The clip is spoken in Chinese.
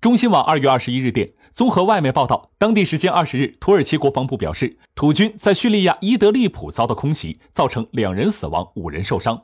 中新网二月二十一日电，综合外媒报道，当地时间二十日，土耳其国防部表示，土军在叙利亚伊德利卜遭到空袭，造成两人死亡、五人受伤。